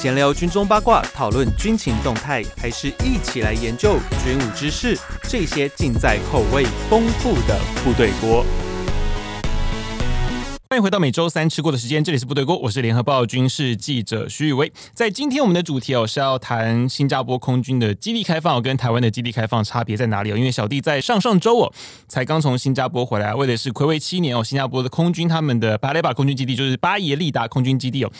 闲聊军中八卦，讨论军情动态，还是一起来研究军武知识？这些尽在口味丰富的部队锅。欢迎回到每周三吃过的时间，这里是部队锅，我是联合报军事记者徐宇威。在今天我们的主题哦是要谈新加坡空军的基地开放跟台湾的基地开放差别在哪里哦？因为小弟在上上周哦才刚从新加坡回来，为的是睽违七年哦，新加坡的空军他们的巴雷巴空军基地就是巴耶利达空军基地哦。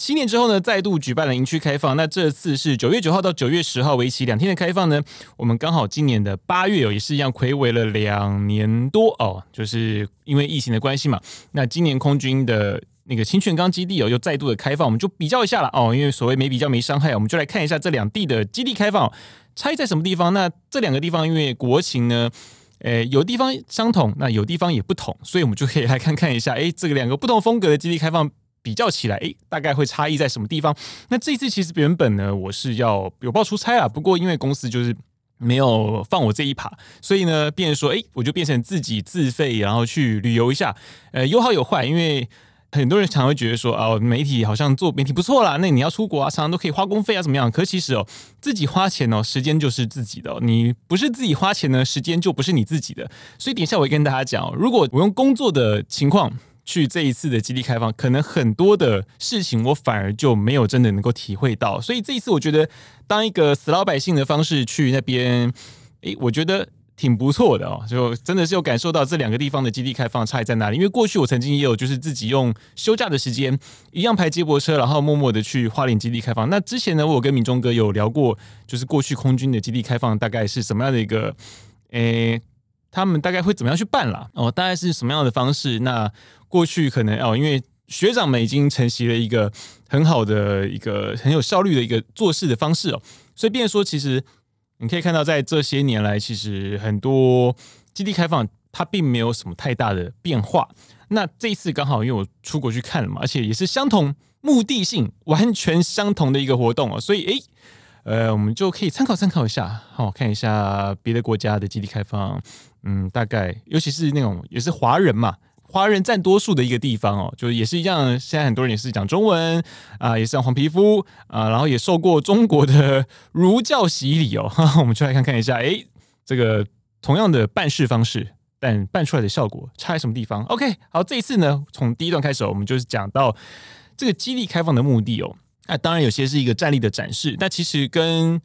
七年之后呢，再度举办了营区开放。那这次是九月九号到九月十号，为期两天的开放呢。我们刚好今年的八月哦，也是一样睽违了两年多哦，就是因为疫情的关系嘛。那今年空军的那个清泉岗基地哦，又再度的开放，我们就比较一下了哦。因为所谓没比较没伤害，我们就来看一下这两地的基地开放差异在什么地方。那这两个地方因为国情呢，诶，有地方相同，那有地方也不同，所以我们就可以来看看一下，诶，这个两个不同风格的基地开放。比较起来，诶，大概会差异在什么地方？那这一次其实原本呢，我是要有报出差啊，不过因为公司就是没有放我这一趴，所以呢，变说，诶，我就变成自己自费，然后去旅游一下。呃，有好有坏，因为很多人常会觉得说，哦，媒体好像做媒体不错啦，那你要出国啊，常常都可以花公费啊，怎么样？可其实哦，自己花钱哦，时间就是自己的。你不是自己花钱呢，时间就不是你自己的。所以等一下我会跟大家讲，如果我用工作的情况。去这一次的基地开放，可能很多的事情我反而就没有真的能够体会到，所以这一次我觉得当一个死老百姓的方式去那边，诶，我觉得挺不错的哦，就真的是有感受到这两个地方的基地开放差异在哪里。因为过去我曾经也有就是自己用休假的时间一样排接驳车，然后默默的去花莲基地开放。那之前呢，我跟铭忠哥有聊过，就是过去空军的基地开放大概是什么样的一个，诶。他们大概会怎么样去办啦？哦，大概是什么样的方式？那过去可能哦，因为学长们已经承袭了一个很好的一个很有效率的一个做事的方式哦，所以变说，其实你可以看到，在这些年来，其实很多基地开放它并没有什么太大的变化。那这一次刚好因为我出国去看了嘛，而且也是相同目的性完全相同的一个活动哦，所以诶，呃，我们就可以参考参考一下，好，看一下别的国家的基地开放。嗯，大概尤其是那种也是华人嘛，华人占多数的一个地方哦，就是也是一样。现在很多人也是讲中文啊、也是黄皮肤啊、然后也受过中国的儒教洗礼哦。哈哈，我们就来看看一下，诶，这个同样的办事方式，但办出来的效果差在什么地方？OK，好，这一次呢，从第一段开始，我们就是讲到这个基地开放的目的哦。那当然有些是一个战力的展示，那其实跟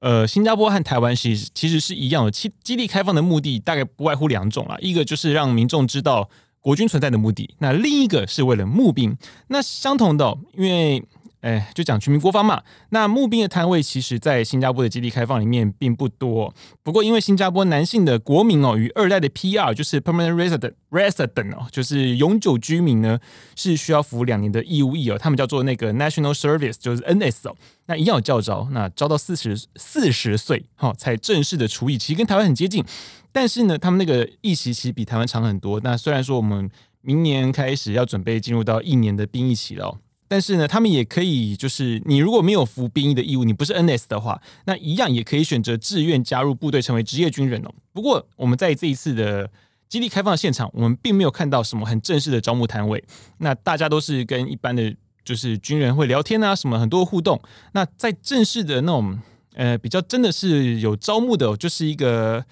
呃，新加坡和台湾其实其实是一样的，基基地开放的目的大概不外乎两种啦，一个就是让民众知道国军存在的目的，那另一个是为了募兵。那相同的，因为。哎，就讲全民国防嘛。那募兵的摊位，其实在新加坡的基地开放里面并不多。不过，因为新加坡男性的国民哦，与二代的 PR 就是 Permanent Resident Resident 哦，就是永久居民呢，是需要服两年的义务役哦。他们叫做那个 National Service，就是 NS 哦。那一样有教招，那招到四十四十岁哈，才正式的除役，其实跟台湾很接近。但是呢，他们那个役期其实比台湾长很多。那虽然说我们明年开始要准备进入到一年的兵役期了。但是呢，他们也可以，就是你如果没有服兵役的义务，你不是 NS 的话，那一样也可以选择志愿加入部队，成为职业军人哦。不过，我们在这一次的基地开放现场，我们并没有看到什么很正式的招募摊位。那大家都是跟一般的，就是军人会聊天啊，什么很多互动。那在正式的那种，呃，比较真的是有招募的，就是一个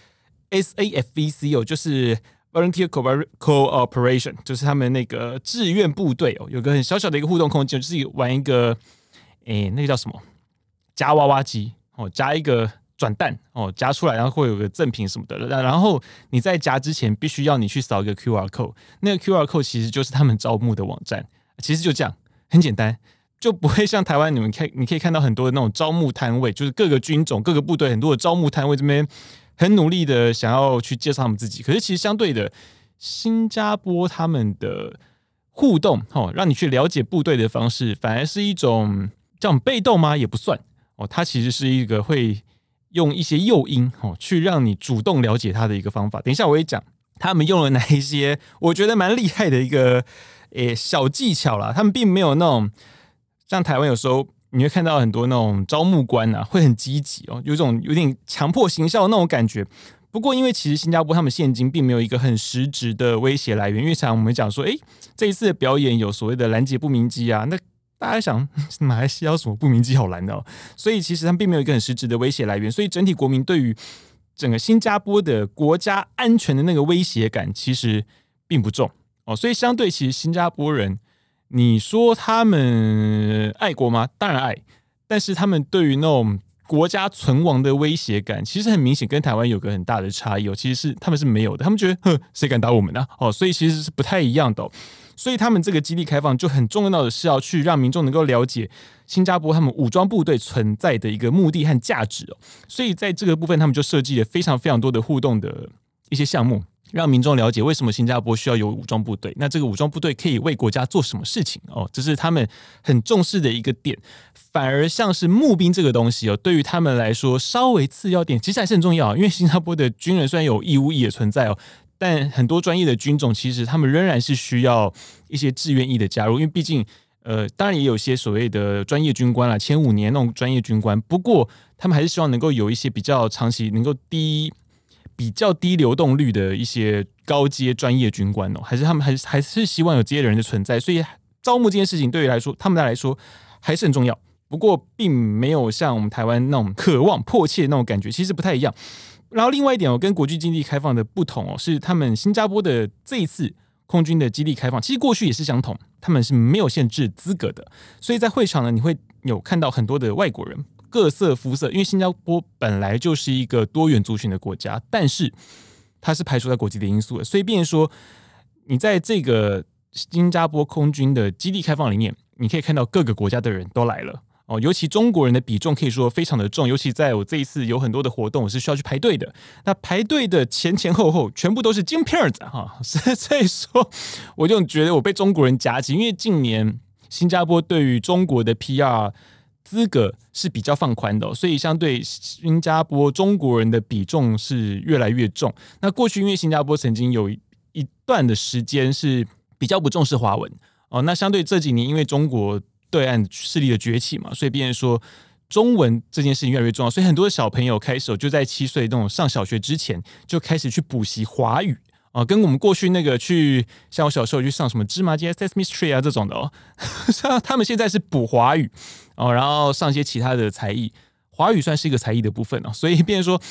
SAFVC 哦，就是。Volunteer Cooperation 就是他们那个志愿部队哦，有个很小小的一个互动空间，就是玩一个，诶、那个叫什么？夹娃娃机哦，夹一个转蛋哦，夹出来然后会有个赠品什么的。然后你在夹之前必须要你去扫一个 QR code，那个 QR code 其实就是他们招募的网站。其实就这样，很简单，就不会像台湾你们看，你可以看到很多的那种招募摊位，就是各个军种、各个部队很多的招募摊位这边。很努力的想要去介绍他们自己，可是其实相对的，新加坡他们的互动，哦，让你去了解部队的方式，反而是一种这种被动吗？也不算哦，它其实是一个会用一些诱因，哦，去让你主动了解他的一个方法。等一下我会讲他们用了哪一些，我觉得蛮厉害的一个诶小技巧啦。他们并没有那种像台湾有时候。你会看到很多那种招募官啊，会很积极哦，有种有点强迫行销的那种感觉。不过，因为其实新加坡他们现今并没有一个很实质的威胁来源，因为常我们讲说，诶，这一次的表演有所谓的拦截不明机啊，那大家想，马来西亚有什么不明机好拦的哦？所以其实他们并没有一个很实质的威胁来源，所以整体国民对于整个新加坡的国家安全的那个威胁感其实并不重哦。所以相对其实新加坡人，你说他们爱国吗？当然爱，但是他们对于那种国家存亡的威胁感，其实很明显跟台湾有个很大的差异哦。其实是他们是没有的，他们觉得哼，谁敢打我们呢？哦，所以其实是不太一样的。所以他们这个基地开放就很重要的是要去让民众能够了解新加坡他们武装部队存在的一个目的和价值哦。所以在这个部分，他们就设计了非常非常多的互动的一些项目，让民众了解为什么新加坡需要有武装部队。那这个武装部队可以为国家做什么事情哦？这是他们很重视的一个点。反而像是募兵这个东西哦，对于他们来说稍微次要点，其实还是很重要。因为新加坡的军人虽然有义务役也存在哦。但很多专业的军种，其实他们仍然是需要一些志愿役的加入，因为毕竟，呃，当然也有些所谓的专业军官啦，前五年那种专业军官。不过，他们还是希望能够有一些比较长期、能够低、比较低流动率的一些高阶专业军官哦，还是他们还是还是希望有这些人的存在。所以，招募这件事情对于来说，他们来说还是很重要。不过，并没有像我们台湾那种渴望、迫切的那种感觉，其实不太一样。然后另外一点哦，跟国际经济开放的不同哦，是他们新加坡的这一次空军的基地开放，其实过去也是相同，他们是没有限制资格的，所以在会场呢，你会有看到很多的外国人，各色肤色，因为新加坡本来就是一个多元族群的国家，但是它是排除在国际的因素的，所以变说，你在这个新加坡空军的基地开放里面，你可以看到各个国家的人都来了。哦，尤其中国人的比重可以说非常的重，尤其在我这一次有很多的活动，我是需要去排队的。那排队的前前后后全部都是金片儿子 哈，所以说我就觉得我被中国人夹击，因为近年新加坡对于中国的 PR 资格是比较放宽的，所以相对新加坡中国人的比重是越来越重。那过去因为新加坡曾经有一段的时间是比较不重视华文哦，那相对这几年因为中国。对岸势力的崛起嘛，所以变成说中文这件事情越来越重要，所以很多小朋友开始就在七岁那种上小学之前就开始去补习华语啊，跟我们过去那个去像我小时候去上什么芝麻街 Sesame Street 啊这种的哦，像他们现在是补华语哦，然后上一些其他的才艺，华语算是一个才艺的部分哦，所以变说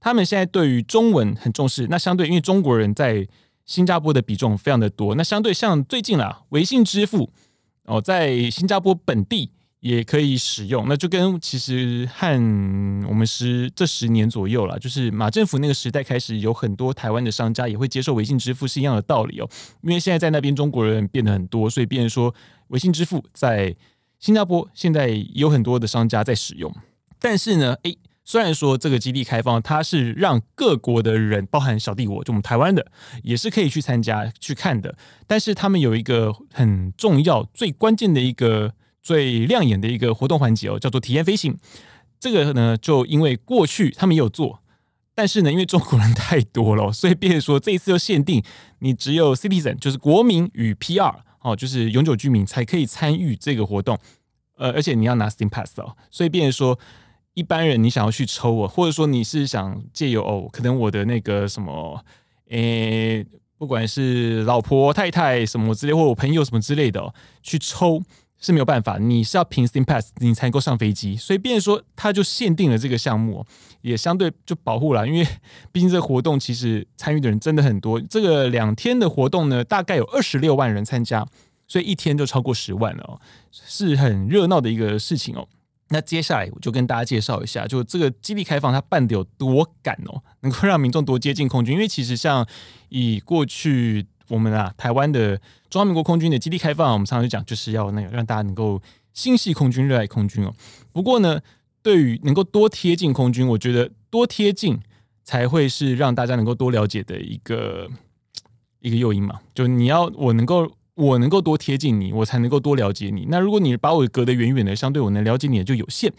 他们现在对于中文很重视，那相对因为中国人在新加坡的比重非常的多，那相对像最近啦，微信支付。哦，在新加坡本地也可以使用，那就跟其实和我们十这十年左右了，就是马政府那个时代开始，有很多台湾的商家也会接受微信支付是一样的道理哦。因为现在在那边中国人变得很多，所以变成说微信支付在新加坡现在有很多的商家在使用，但是呢，诶。虽然说这个基地开放，它是让各国的人，包含小弟我，就我们台湾的，也是可以去参加去看的。但是他们有一个很重要、最关键的一个、最亮眼的一个活动环节哦，叫做体验飞行。这个呢，就因为过去他们也有做，但是呢，因为中国人太多了，所以变成说这一次又限定你只有 citizen，就是国民与 PR 哦，就是永久居民才可以参与这个活动。呃，而且你要拿 Steam Pass 哦，所以变成说。一般人，你想要去抽我，或者说你是想借由哦，可能我的那个什么，诶、不管是老婆、太太什么之类，或我朋友什么之类的、去抽是没有办法，你是要凭 Steam Pass 你才能够上飞机，所以变说他就限定了这个项目，也相对就保护了，因为毕竟这个活动其实参与的人真的很多，这个两天的活动呢，大概有二十六万人参加，所以一天就超过十万了哦，是很热闹的一个事情哦。那接下来我就跟大家介绍一下，就这个基地开放它办得有多赶哦，能够让民众多接近空军。因为其实像以过去我们啊台湾的中华民国空军的基地开放，我们常常就讲就是要那个让大家能够心系空军、热爱空军哦。不过呢，对于能够多贴近空军，我觉得多贴近才会是让大家能够多了解的一个一个诱因嘛。就你要我能够。我能够多贴近你，我才能够多了解你。那如果你把我隔得远远的，相对我能了解你的就有限。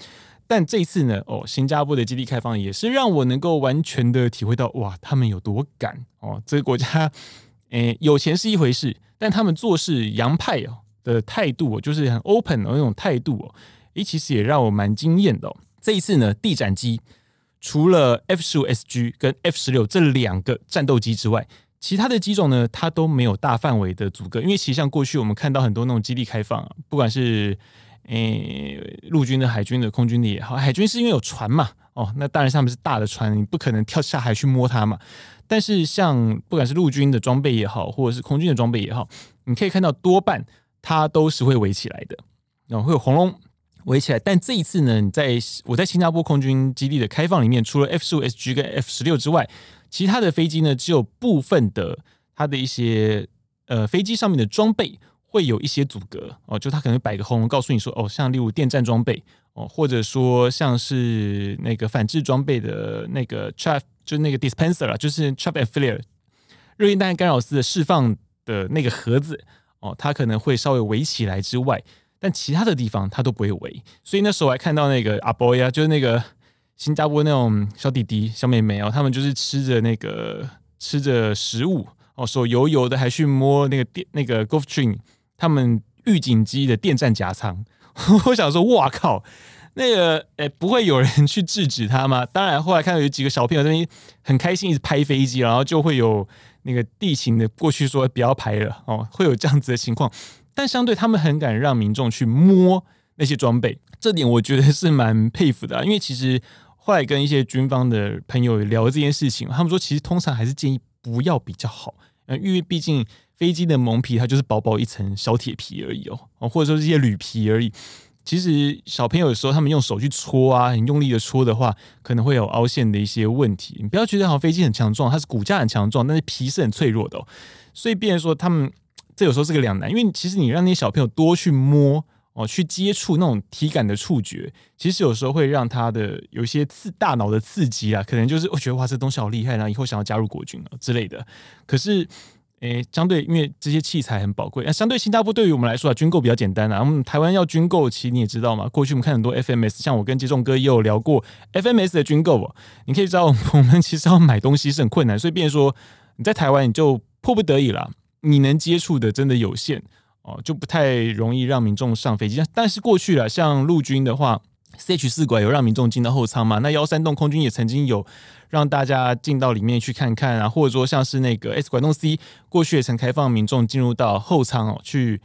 但这次呢，哦，新加坡的基地开放也是让我能够完全的体会到，哇，他们有多赶哦！这个国家，诶，有钱是一回事，但他们做事洋派哦的态度，就是很 open 的那种态度哦，诶，其实也让我蛮惊艳的哦。这一次呢，地展机除了 F 十五 SG 跟 F 十六这两个战斗机之外，其他的机种呢，它都没有大范围的阻隔，因为其实像过去我们看到很多那种基地开放，啊不管是诶陆军的、海军的、空军的也好，海军是因为有船嘛，哦，那当然他们是大的船，你不可能跳下海去摸它嘛。但是像不管是陆军的装备也好，或者是空军的装备也好，你可以看到多半它都是会围起来的，然后会有红龙围起来。但这一次呢，你在我在新加坡空军基地的开放里面，除了 F 十五 SG 跟 F 十六之外，其他的飞机呢，只有部分的它的一些呃飞机上面的装备会有一些阻隔哦，就他可能摆个红告诉你说哦，像例如电站装备哦，或者说像是那个反制装备的那个 trap，就是那个 dispenser 啊，就是 trap and flare 热焰弹干扰丝的释放的那个盒子哦，它可能会稍微围起来之外，但其他的地方它都不会围，所以那时候我还看到那个阿波呀，就是那个。新加坡那种小弟弟、小妹妹哦，他们就是吃着那个吃着食物哦，手油油的，还去摸那个电那个 Gulfstream 他们预警机的电战夹舱。我想说，哇靠，那个诶、不会有人去制止他吗？当然，后来看到有几个小朋友在那边很开心，一直拍飞机，然后就会有那个地勤的过去说不要拍了哦，会有这样子的情况。但相对他们很敢让民众去摸那些装备，这点我觉得是蛮佩服的啊，因为其实。后来跟一些军方的朋友聊这件事情，他们说其实通常还是建议不要比较好，因为毕竟飞机的蒙皮它就是薄薄一层小铁皮而已哦，或者说是一些铝皮而已。其实小朋友有时候他们用手去戳啊，很用力的戳的话，可能会有凹陷的一些问题。你不要觉得好像飞机很强壮，它是骨架很强壮，但是皮是很脆弱的哦。所以，变成说他们这有时候是个两难，因为其实你让那些小朋友多去摸。哦，去接触那种体感的触觉，其实有时候会让他的有一些刺大脑的刺激啊，可能就是我觉得哇，这东西好厉害，然后以后想要加入国军啊之类的。可是，诶，相对因为这些器材很宝贵，那相对新加坡对于我们来说啊，军购比较简单啊。我们台湾要军购，其实你也知道嘛，过去我们看很多 FMS，像我跟接仲哥也有聊过 FMS 的军购，你可以知道 我们其实要买东西是很困难，所以变说你在台湾你就迫不得已了，你能接触的真的有限。哦，就不太容易让民众上飞机。但是过去了，像陆军的话，CH 四拐有让民众进到后舱嘛？那幺三洞空军也曾经有让大家进到里面去看看啊，或者说像是那个 S 拐洞 C，过去也曾开放民众进入到后舱哦去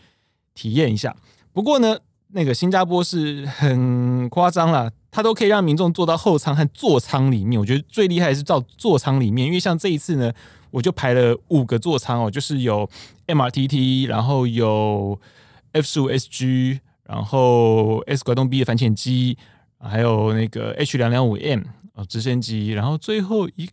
体验一下。不过呢，那个新加坡是很夸张啦，它都可以让民众坐到后舱和座舱里面。我觉得最厉害是到座舱里面，因为像这一次呢。我就排了五个座舱哦，就是有 MRTT，然后有 F 十五 SG，然后 S 拐动 B 的反潜机，还有那个 H 两两五 M 啊直升机，然后最后一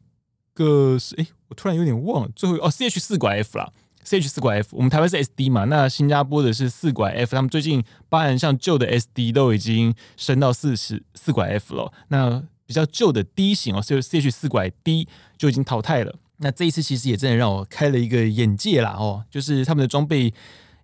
个是哎，我突然有点忘了，最后哦 CH 四拐 F 啦，CH 四拐 F，我们台湾是 SD 嘛，那新加坡的是四拐 F，他们最近包含像旧的 SD 都已经升到四十四拐 F 了，那比较旧的 D 型哦，所以 CH 四拐 D 就已经淘汰了。那这一次其实也真的让我开了一个眼界啦哦，就是他们的装备，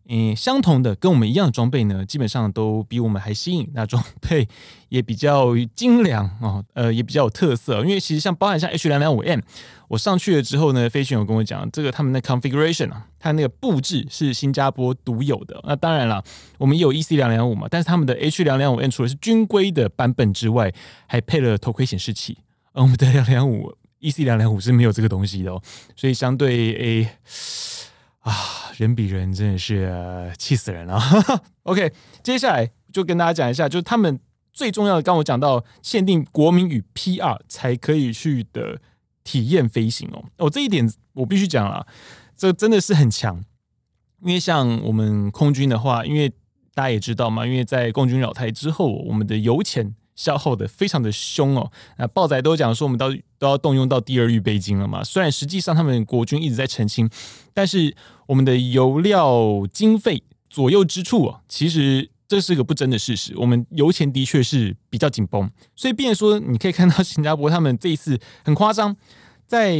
嗯，相同的跟我们一样的装备呢，基本上都比我们还新颖，那装备也比较精良哦，呃，也比较有特色。因为其实像包含像 H 两两五 M，我上去了之后呢，飞行员跟我讲，这个他们的 configuration 啊，它那个布置是新加坡独有的。那当然了，我们有 EC 两两五嘛，但是他们的 H 两两五 M 除了是军规的版本之外，还配了头盔显示器，而我们的 两两五。EC 两两五是没有这个东西的哦，所以相对 A 啊，人比人真的是气死人了。OK，接下来就跟大家讲一下，就是他们最重要的，刚我讲到限定国民与 PR 才可以去的体验飞行哦。哦，这一点我必须讲了，这真的是很强。因为像我们空军的话，因为大家也知道嘛，因为在共军扰台之后，我们的油钱。消耗的非常的凶哦，那报载都讲说我们都都要动用到第二预备金了嘛。虽然实际上他们国军一直在澄清，但是我们的油料经费左右之处啊，其实这是个不争的事实。我们油钱的确是比较紧绷，所以变说你可以看到新加坡他们这一次很夸张，在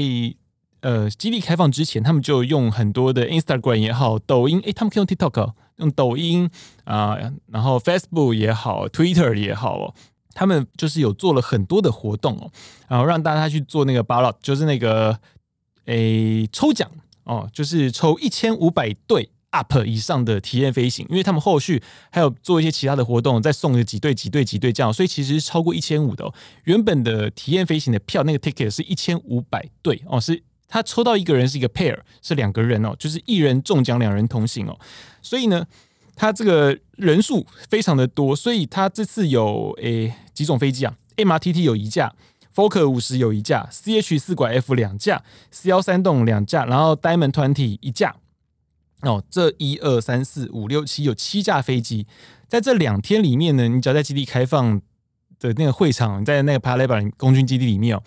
呃基地开放之前，他们就用很多的 Instagram 也好，抖音诶，他们可以用 TikTok 用抖音啊、然后 Facebook 也好，Twitter 也好哦。他们就是有做了很多的活动哦，然后让大家去做那个 ballot，就是那个诶抽奖哦，就是抽一千五百对 up 以上的体验飞行，因为他们后续还有做一些其他的活动，再送个几对几对几对这样，所以其实超过一千五的哦。原本的体验飞行的票那个 ticket 是一千五百对哦，是他抽到一个人是一个 pair，是两个人哦，就是一人中奖，两人同行哦。所以呢，他这个人数非常的多，所以他这次有诶几种飞机啊？MRTT 有一架，Fokker 五十有一架，CH 四拐 F 两架，C 幺三栋两架，然后 Diamond Twenty 一架。哦，这一二三四五六七有七架飞机，在这两天里面呢，你只要在基地开放的那个会场，在那个 Paya Lebar 空军基地里面哦。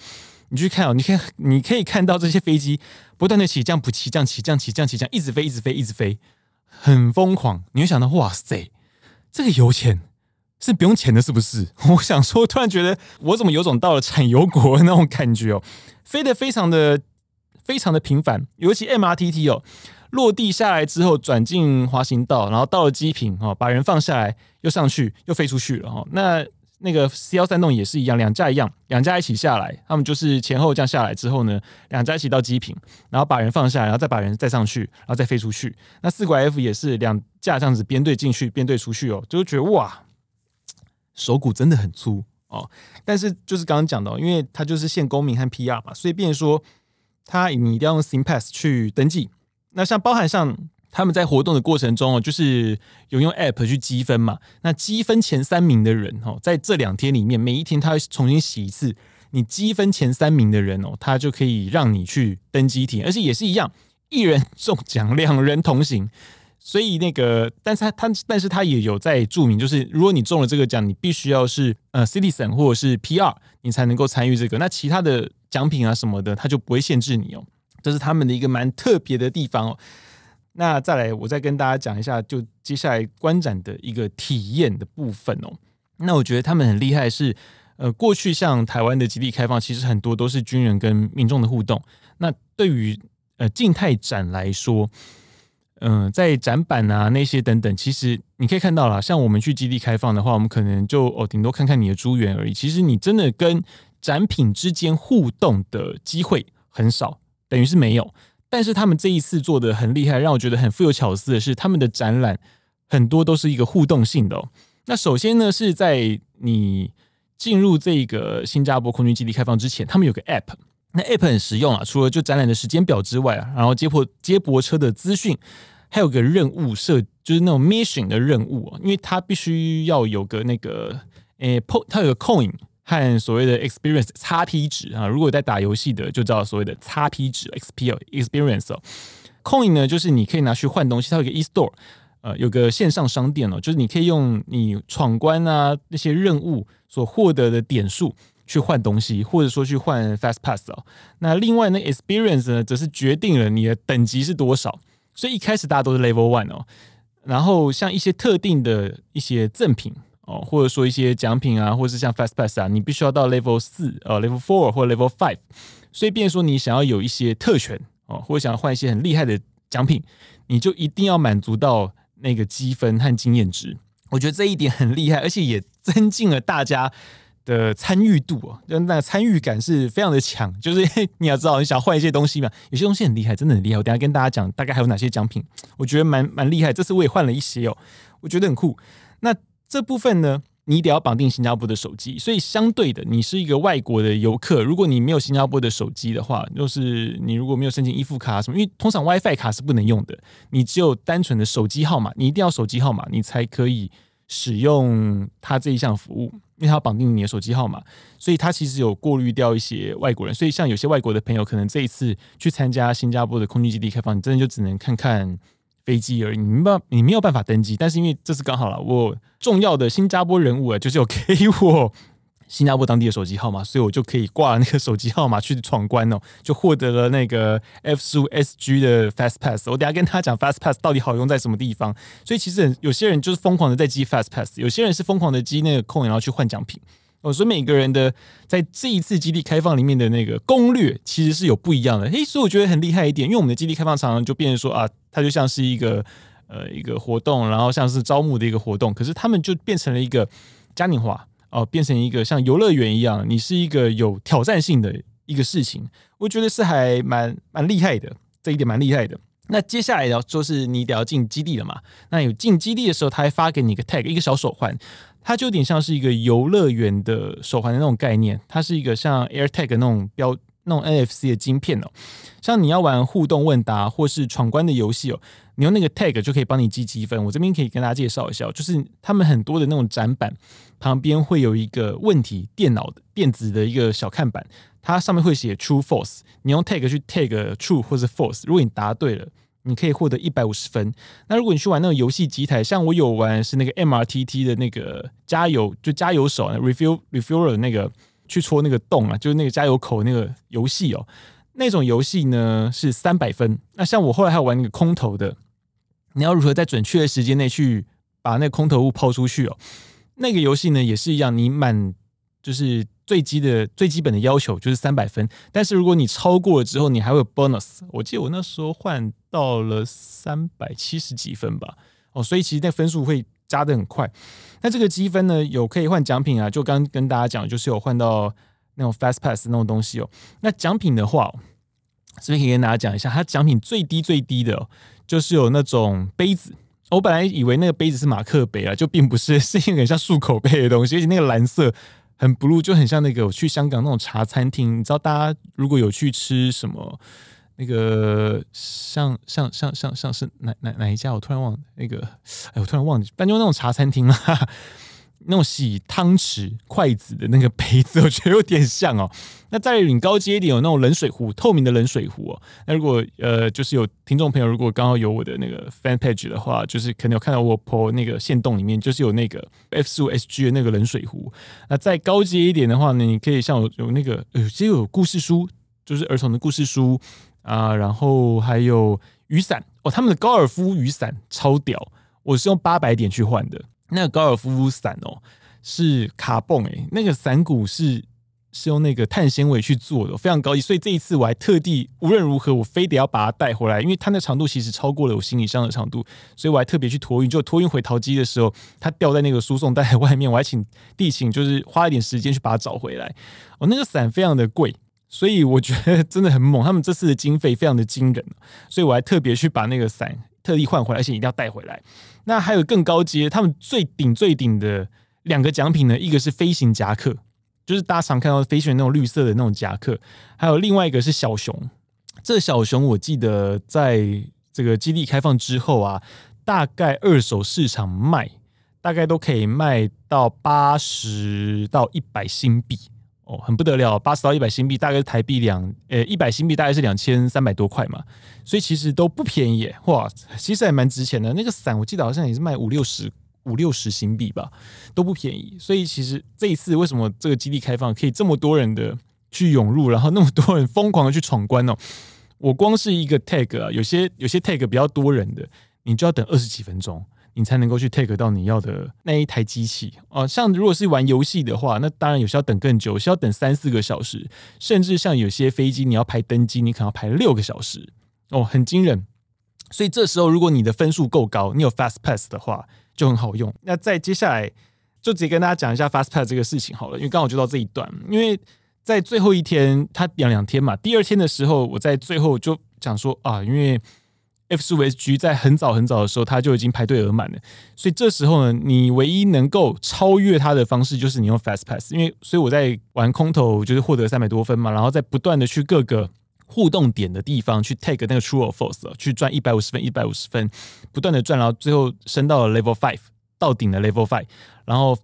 你去看哦，你看，你可以看到这些飞机不断的起降、不起降、起降、起降、起降，一直飞、一直飞、一直飞，很疯狂。你会想到，哇塞，这个油钱是不用钱的，是不是？我想说，突然觉得我怎么有种到了产油国那种感觉哦，飞得非常的、非常的频繁。尤其 MRTT 哦，落地下来之后转进滑行道，然后到了机坪哦，把人放下来，又上去，又飞出去了哈。那那个 C 幺三栋也是一样，两架一样，两架一起下来，他们就是前后这样下来之后呢，两架一起到机坪，然后把人放下来，然后再把人再上去，然后再飞出去。那四拐 F 也是两架这样子编队进去，编队出去哦，就觉得哇，手骨真的很粗哦。但是就是刚刚讲到，因为它就是限公民和 PR 嘛，所以变说他你一定要用 SingPass 去登记。那像包含上。他们在活动的过程中哦，就是有用 App 去积分嘛。那积分前三名的人哦，在这两天里面，每一天他会重新洗一次。你积分前三名的人哦，他就可以让你去登机体验，而且也是一样，一人中奖，两人同行。所以那个，但是他他，但是他也有在注明，就是如果你中了这个奖，你必须要是呃 Citizen 或者是 PR，你才能够参与这个。那其他的奖品啊什么的，他就不会限制你哦。这是他们的一个蛮特别的地方哦。那再来，我再跟大家讲一下，就接下来观展的一个体验的部分哦。那我觉得他们很厉害是，呃，过去像台湾的基地开放，其实很多都是军人跟民众的互动。那对于呃静态展来说，嗯、在展板啊那些等等，其实你可以看到啦，像我们去基地开放的话，我们可能就哦顶多看看你的猪园而已。其实你真的跟展品之间互动的机会很少，等于是没有。但是他们这一次做的很厉害，让我觉得很富有巧思的是，他们的展览很多都是一个互动性的哦。那首先呢，是在你进入这个新加坡空军基地开放之前，他们有个 App，那 App 很实用啊。除了就展览的时间表之外啊，然后接驳接驳车的资讯，还有个任务设，就是那种 mission 的任务啊，因为它必须要有个那个诶 p 它有个 coin。和所谓的 experience 叉 P 值啊，如果在打游戏的就知道所谓的叉 P 值 XP experience 哦，coin 呢就是你可以拿去换东西，它有个 e-store，呃，有个线上商店哦，就是你可以用你闯关啊那些任务所获得的点数去换东西，或者说去换 fast pass 哦。那另外呢 experience 呢则是决定了你的等级是多少，所以一开始大家都是 level one 哦，然后像一些特定的一些赠品。哦，或者说一些奖品啊，或者是像 Fast Pass 啊，你必须要到 Level 四呃 Level Four 或 Level Five，所以变说你想要有一些特权哦，或者想要换一些很厉害的奖品，你就一定要满足到那个积分和经验值。我觉得这一点很厉害，而且也增进了大家的参与度啊，就那参与感是非常的强。就是你要知道，你想换一些东西嘛，有些东西很厉害，真的很厉害。我等下跟大家讲大概还有哪些奖品，我觉得蛮蛮厉害。这次我也换了一些哦，我觉得很酷。那这部分呢，你得要绑定新加坡的手机，所以相对的，你是一个外国的游客，如果你没有新加坡的手机的话，就是你如果没有申请易付卡什么，因为通常 WiFi 卡是不能用的，你只有单纯的手机号码，你一定要手机号码，你才可以使用它这一项服务，因为它绑定你的手机号码，所以它其实有过滤掉一些外国人，所以像有些外国的朋友，可能这一次去参加新加坡的空军基地开放，你真的就只能看看。飞机而已，你没办你没有办法登机，但是因为这次刚好了，我重要的新加坡人物啊，就是有给我新加坡当地的手机号码，所以我就可以挂那个手机号码去闯关哦，就获得了那个 F 十五 SG 的 Fast Pass。我等下跟他讲 Fast Pass 到底好用在什么地方。所以其实有些人就是疯狂的在积 Fast Pass，有些人是疯狂的积那个空然后去换奖品。哦，所以每个人的在这一次基地开放里面的那个攻略其实是有不一样的。诶，所以我觉得很厉害一点，因为我们的基地开放常常就变成说啊，它就像是一个呃一个活动，然后像是招募的一个活动，可是他们就变成了一个嘉年华哦，变成一个像游乐园一样，你是一个有挑战性的一个事情，我觉得是还蛮蛮厉害的，这一点蛮厉害的。那接下来要就是你得要进基地了嘛，那有进基地的时候，他还发给你一个 tag，一个小手环。它就有点像是一个游乐园的手环的那种概念，它是一个像 AirTag 那种标那种 NFC 的晶片哦。像你要玩互动问答或是闯关的游戏哦，你用那个 tag 就可以帮你积积分。我这边可以跟大家介绍一下，就是他们很多的那种展板旁边会有一个问题电脑的电子的一个小看板，它上面会写 true false，你用 tag 去 tag true 或是 false，如果你答对了。你可以获得一百五十分。那如果你去玩那种游戏机台，像我有玩是那个 MRTT 的那个加油，就加油手 refuel refueler 那个去戳那个洞啊，就是那个加油口那个游戏哦。那种游戏呢是三百分。那像我后来还有玩那个空投的，你要如何在准确的时间内去把那个空投物抛出去哦？那个游戏呢也是一样，你满就是。最基的最基本的要求就是三百分，但是如果你超过了之后，你还会有 bonus。我记得我那时候换到了三百七十几分吧，哦，所以其实那分数会加得很快。那这个积分呢，有可以换奖品啊，就刚跟大家讲，就是有换到那种 fast pass 那种东西哦。那奖品的话，这边可以跟大家讲一下，它奖品最低最低的，就是有那种杯子。我本来以为那个杯子是马克杯啊，就并不是，是一个像漱口杯的东西，而且那个蓝色。很 blue，就很像那个我去香港那种茶餐厅，你知道，大家如果有去吃什么那个像像像像像是哪哪哪一家，我突然忘那个，哎，我突然忘记，反正就那种茶餐厅啦。那种洗汤匙、筷子的那个杯子，我觉得有点像哦。那再领高阶一点，有那种冷水壶，透明的冷水壶哦。那如果呃，就是有听众朋友，如果刚好有我的那个 fan page 的话，就是可能有看到我 po 那个线洞里面，就是有那个 F 十五 SG 的那个冷水壶。那再高阶一点的话呢，你可以像有有那个呃，其实有故事书，就是儿童的故事书啊，然后还有雨伞哦，他们的高尔夫雨伞超屌，我是用八百点去换的。那个高尔夫伞哦，是卡蹦诶、那个伞骨是是用那个碳纤维去做的，非常高级。所以这一次我还特地无论如何，我非得要把它带回来，因为它那长度其实超过了我行李箱的长度，所以我还特别去托运。就托运回桃机的时候，它掉在那个输送带外面，我还请地勤就是花一点时间去把它找回来。哦，那个伞非常的贵，所以我觉得真的很猛。他们这次的经费非常的惊人，所以我还特别去把那个伞特地换回来，而且一定要带回来。那还有更高阶，他们最顶最顶的两个奖品呢，一个是飞行夹克，就是大家常看到飞行员那种绿色的那种夹克，还有另外一个是小熊。这小熊我记得在这个基地开放之后啊，大概二手市场卖，大概都可以卖到八十到一百新币。哦，很不得了，八十到一百新币，大概是台币两，呃，一百新币大概是两千三百多块嘛，所以其实都不便宜，哇，其实还蛮值钱的。那个伞我记得好像也是卖五六十，五六十新币吧，都不便宜。所以其实这一次为什么这个基地开放可以这么多人的去涌入，然后那么多人疯狂的去闯关哦？我光是一个 tag 啊，有些有些 tag 比较多人的，你就要等二十几分钟。你才能够去 take 到你要的那一台机器哦。像如果是玩游戏的话，那当然有些要等更久，需要等三四个小时，甚至像有些飞机你要排登机，你可能要排六个小时哦，很惊人。所以这时候如果你的分数够高，你有 fast pass 的话就很好用。那再接下来就直接跟大家讲一下 fast pass 这个事情好了，因为刚好就到这一段，因为在最后一天，它两两天嘛，第二天的时候，我在最后就讲说啊，因为。F 十五 SG 在很早很早的时候，它就已经排队额满了，所以这时候呢，你唯一能够超越它的方式就是你用 Fast Pass，因为所以我在玩空投就是获得三百多分嘛，然后在不断的去各个互动点的地方去 take 那个 True or False 去赚一百五十分，一百五十分，不断的赚，然后最后升到了 Level Five 到顶的 Level Five，然后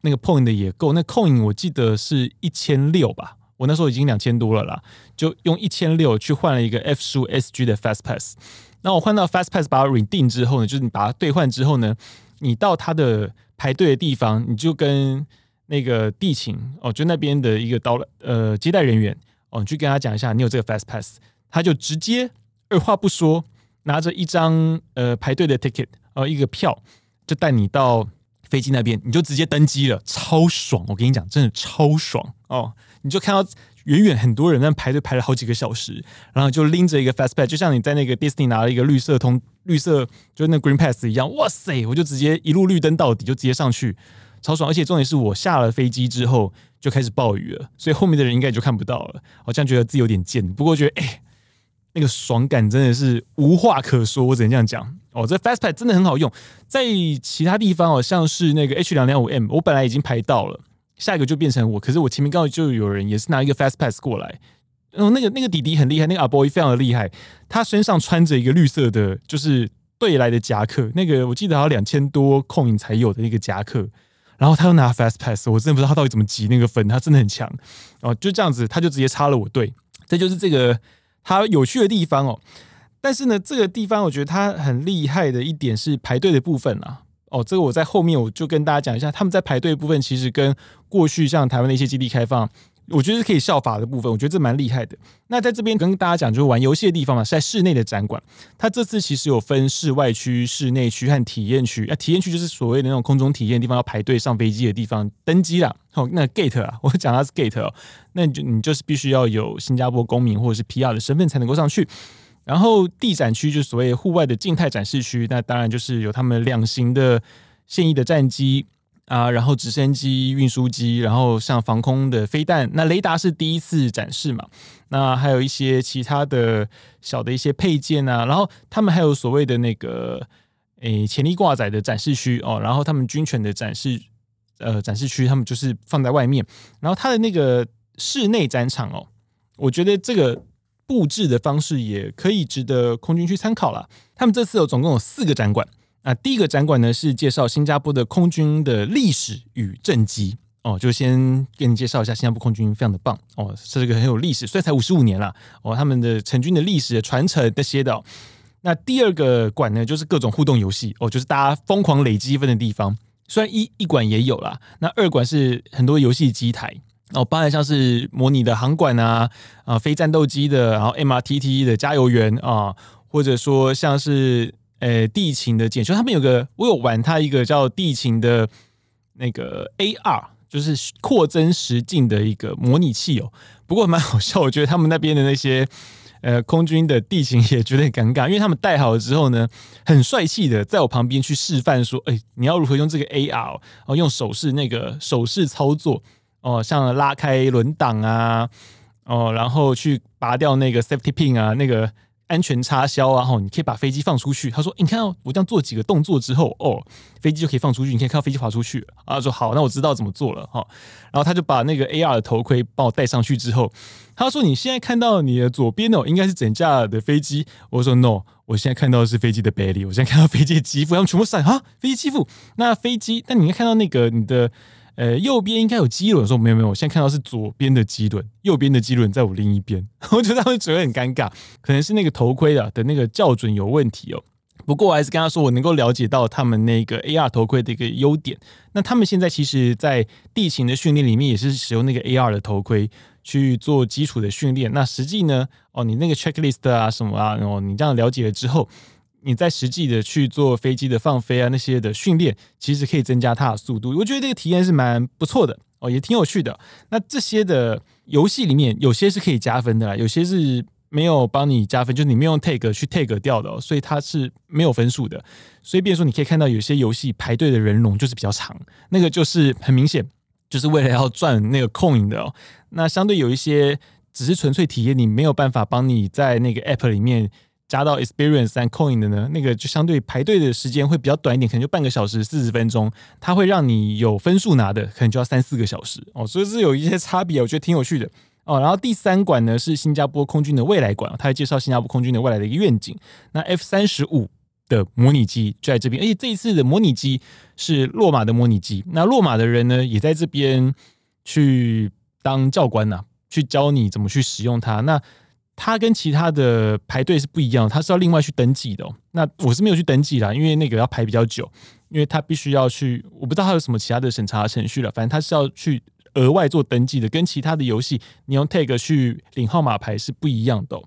那个 Point 的也够，那 Coin 我记得是一千六吧，我那时候已经两千多了啦，就用一千六去换了一个 F 十五 SG 的 Fast Pass。那我换到 Fast Pass 把它 redeem 之后呢，就是你把它兑换之后呢，你到它的排队的地方，你就跟那个地勤哦，就那边的一个到了呃接待人员哦，你去跟他讲一下你有这个 Fast Pass，他就直接二话不说，拿着一张呃排队的 ticket 哦，一个票，就带你到飞机那边，你就直接登机了，超爽！我跟你讲，真的超爽哦，你就看到。远远很多人在排队排了好几个小时，然后就拎着一个 fast pass，就像你在那个 Disney 拿了一个绿色通绿色，就是那 green pass 一样。哇塞，我就直接一路绿灯到底，就直接上去，超爽！而且重点是我下了飞机之后就开始暴雨了，所以后面的人应该就看不到了。好像觉得自己有点贱，不过觉得哎、那个爽感真的是无话可说，我只能这样讲哦。这 fast pass 真的很好用，在其他地方哦，像是那个 H 两两五 M，我本来已经排到了。下一个就变成我，可是我前面刚好就有人也是拿一个 fast pass 过来，哦，那个那个弟弟很厉害，那个阿 boy 非常的厉害，他身上穿着一个绿色的，就是对来的夹克，那个我记得好像两千多空影才有的那个夹克，然后他又拿 fast pass，我真的不知道他到底怎么集那个分，他真的很强。哦，就这样子他就直接插了我队，这就是这个他有趣的地方哦。但是呢，这个地方我觉得他很厉害的一点是排队的部分啊。哦，这个我在后面我就跟大家讲一下，他们在排队的部分其实跟过去像台湾的一些基地开放，我觉得是可以效法的部分，我觉得这蛮厉害的。那在这边跟大家讲，就是玩游戏的地方嘛，是在室内的展馆。它这次其实有分室外区、室内区和体验区。啊，体验区就是所谓的那种空中体验的地方，要排队上飞机的地方，登机啦。哦，那 gate 啊，我讲它是 gate 哦，那你就你就是必须要有新加坡公民或者是 PR 的身份才能够上去。然后地展区就是所谓户外的静态展示区，那当然就是有他们两型的现役的战机啊，然后直升机、运输机，然后像防空的飞弹，那雷达是第一次展示嘛，那还有一些其他的小的一些配件啊，然后他们还有所谓的那个诶潜力挂载的展示区哦，然后他们军犬的展示呃展示区，他们就是放在外面，然后它的那个室内展场哦，我觉得这个。布置的方式也可以值得空军去参考了。他们这次有总共有四个展馆啊。第一个展馆呢是介绍新加坡的空军的历史与政绩哦，就先给你介绍一下新加坡空军非常的棒哦，是个很有历史，虽然才五十五年了哦，他们的成军的历史传承这些的、那第二个馆呢就是各种互动游戏哦，就是大家疯狂累积分的地方。虽然一一馆也有啦，那二馆是很多游戏机台。哦，包含像是模拟的航管啊，啊，非战斗机的，然后 MRTT 的加油员啊，或者说像是呃地勤的检修，他们有个我有玩他一个叫地勤的那个 AR，就是扩增实境的一个模拟器哦。不过蛮好笑，我觉得他们那边的那些呃空军的地勤也觉得很尴尬，因为他们戴好了之后呢，很帅气的在我旁边去示范说，哎，你要如何用这个 AR 哦，用手势那个手势操作。哦，像拉开轮挡啊，哦，然后去拔掉那个 safety pin 啊，那个安全插销啊，吼，你可以把飞机放出去。他说：“你看到我这样做几个动作之后，哦，飞机就可以放出去，你可以看到飞机滑出去。”啊，说：“好，那我知道怎么做了。”哈，然后他就把那个 AR 的头盔帮我戴上去之后，他说：“你现在看到你的左边哦，应该是整架的飞机。”我说：“No，我现在看到的是飞机的 belly，我现在看到飞机的机腹，他们全部闪啊，飞机机腹。那飞机，那你应该看到那个你的。”呃，右边应该有机轮，说没有没有，我现在看到是左边的机轮，右边的机轮在我另一边，我觉得他们觉得很尴尬，可能是那个头盔的的那个校准有问题哦。不过我还是跟他说，我能够了解到他们那个 AR 头盔的一个优点。那他们现在其实，在地形的训练里面也是使用那个 AR 的头盔去做基础的训练。那实际呢，哦，你那个 checklist 啊什么啊，然后你这样了解了之后。你在实际的去做飞机的放飞啊那些的训练，其实可以增加它的速度。我觉得这个体验是蛮不错的哦，也挺有趣的。那这些的游戏里面，有些是可以加分的啦，有些是没有帮你加分，就是你没有用 tag 去 tag 掉的，所以它是没有分数的。所以，变成说你可以看到有些游戏排队的人龙就是比较长，那个就是很明显就是为了要赚那个 coin 的哦。那相对有一些只是纯粹体验，你没有办法帮你在那个 app 里面。加到 experience and coin 的呢，那个就相对排队的时间会比较短一点，可能就半个小时四十分钟。它会让你有分数拿的，可能就要三四个小时哦，所以是有一些差别，我觉得挺有趣的哦。然后第三馆呢是新加坡空军的未来馆，它会介绍新加坡空军的未来的一个愿景。那 F 三十五的模拟机就在这边，而且这一次的模拟机是洛马的模拟机。那洛马的人呢也在这边去当教官呐、去教你怎么去使用它。那它跟其他的排队是不一样，它是要另外去登记的哦。那我是没有去登记啦，因为那个要排比较久，因为它必须要去，我不知道它有什么其他的审查程序了。反正它是要去额外做登记的，跟其他的游戏你用 tag 去领号码牌是不一样的。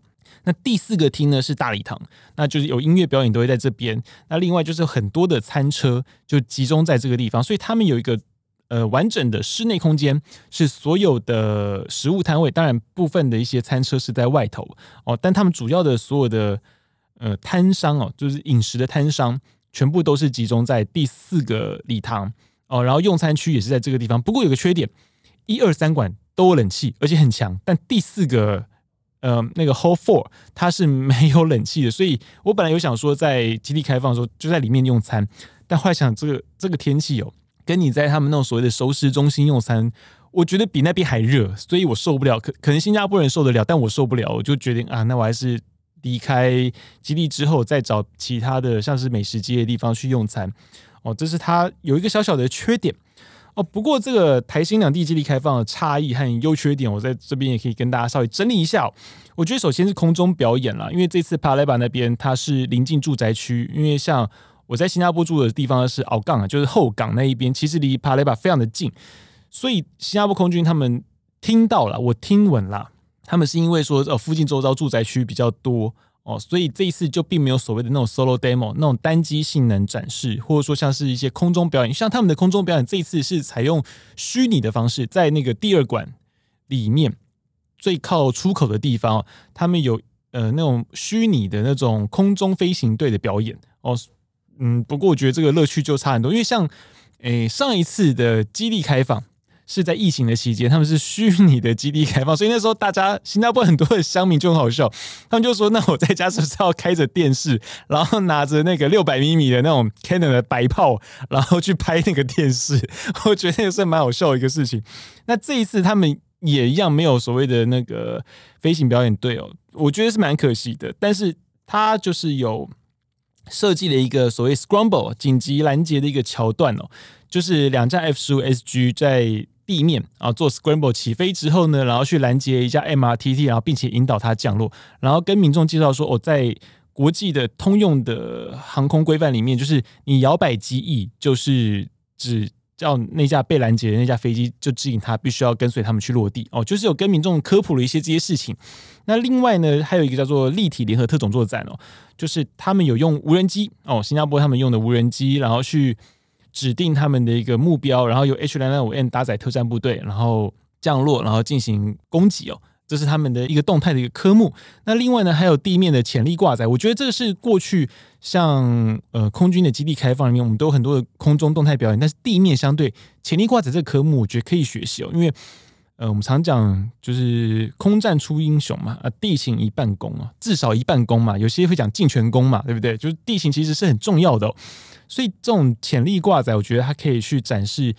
那第四个厅呢是大礼堂，那就是有音乐表演都会在这边。那另外就是很多的餐车就集中在这个地方，所以他们有一个。呃，完整的室内空间是所有的食物摊位，当然部分的一些餐车是在外头哦，但他们主要的所有的呃摊商哦，就是饮食的摊商，全部都是集中在第四个礼堂哦，然后用餐区也是在这个地方。不过有个缺点，一二三馆都有冷气，而且很强，但第四个呃那个 Hall Four 它是没有冷气的，所以我本来有想说在基地开放的时候就在里面用餐，但后来想这个这个天气有。跟你在他们那种所谓的熟食中心用餐，我觉得比那边还热，所以我受不了。可可能新加坡人受得了，但我受不了，我就决定啊，那我还是离开基地之后，再找其他的像是美食街的地方去用餐。哦，这是它有一个小小的缺点。哦，不过这个台新两地基地开放的差异和优缺点，我在这边也可以跟大家稍微整理一下。我觉得首先是空中表演啦，因为这次帕莱巴那边它是临近住宅区，因为像我在新加坡住的地方是奥港啊，就是后港那一边，其实离帕雷巴非常的近，所以新加坡空军他们听到了，我听闻啦，他们是因为说呃附近周遭住宅区比较多。哦，所以这一次就并没有所谓的那种 solo demo 那种单机性能展示，或者说像是一些空中表演，像他们的空中表演这一次是采用虚拟的方式，在那个第二馆里面最靠出口的地方，他们有呃那种虚拟的那种空中飞行队的表演。哦，嗯，不过我觉得这个乐趣就差很多，因为像诶上一次的基地开放。是在疫情的期间，他们是虚拟的基地开放，所以那时候大家新加坡很多的乡民就很好笑，他们就说：“那我在家是不是要开着电视，然后拿着那个六百米米的那种 Canon 的白炮，然后去拍那个电视？” 我觉得那个是蛮好笑的一个事情。那这一次他们也一样没有所谓的那个飞行表演队哦，我觉得是蛮可惜的。但是他就是有设计了一个所谓 Scramble 紧急拦截的一个桥段哦，就是两架 F 十五 SG 在。地面啊，做 scramble 起飞之后呢，然后去拦截一架 MRTT，然后并且引导它降落，然后跟民众介绍说，我，在国际的通用的航空规范里面，就是你摇摆机翼，就是指叫那架被拦截的那架飞机，就指引他必须要跟随他们去落地哦，就是有跟民众科普了一些这些事情。那另外呢，还有一个叫做立体联合特种作战哦，就是他们有用无人机哦，新加坡他们用的无人机，然后去。指定他们的一个目标，然后由 H 两两五 N 搭载特战部队，然后降落，然后进行攻击哦，这是他们的一个动态的一个科目。那另外呢，还有地面的潜力挂载，我觉得这个是过去像呃空军的基地开放里面，我们都有很多的空中动态表演，但是地面相对潜力挂载这个科目，我觉得可以学习哦，因为呃我们常讲就是空战出英雄嘛，啊地形一半功啊，至少一半功嘛，有些会讲尽全功嘛，对不对？就是地形其实是很重要的。所以这种潜力挂载，我觉得它可以去展示